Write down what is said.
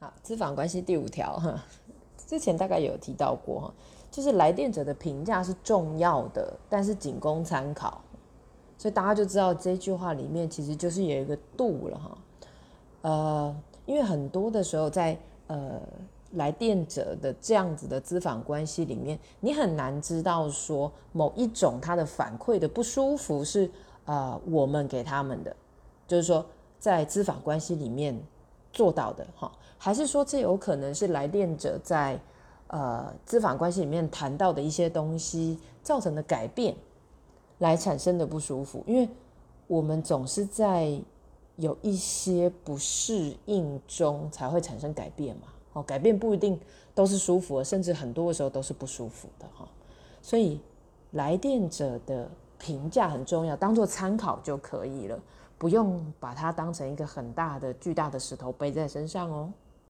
好，资访关系第五条哈，之前大概有提到过哈，就是来电者的评价是重要的，但是仅供参考。所以大家就知道这句话里面其实就是有一个度了哈。呃，因为很多的时候在呃来电者的这样子的资访关系里面，你很难知道说某一种他的反馈的不舒服是呃我们给他们的，就是说在资访关系里面做到的哈，还是说这有可能是来电者在呃资访关系里面谈到的一些东西造成的改变来产生的不舒服，因为我们总是在。有一些不适应中才会产生改变嘛？哦，改变不一定都是舒服的，甚至很多的时候都是不舒服的哈。所以来电者的评价很重要，当做参考就可以了，不用把它当成一个很大的、巨大的石头背在身上哦。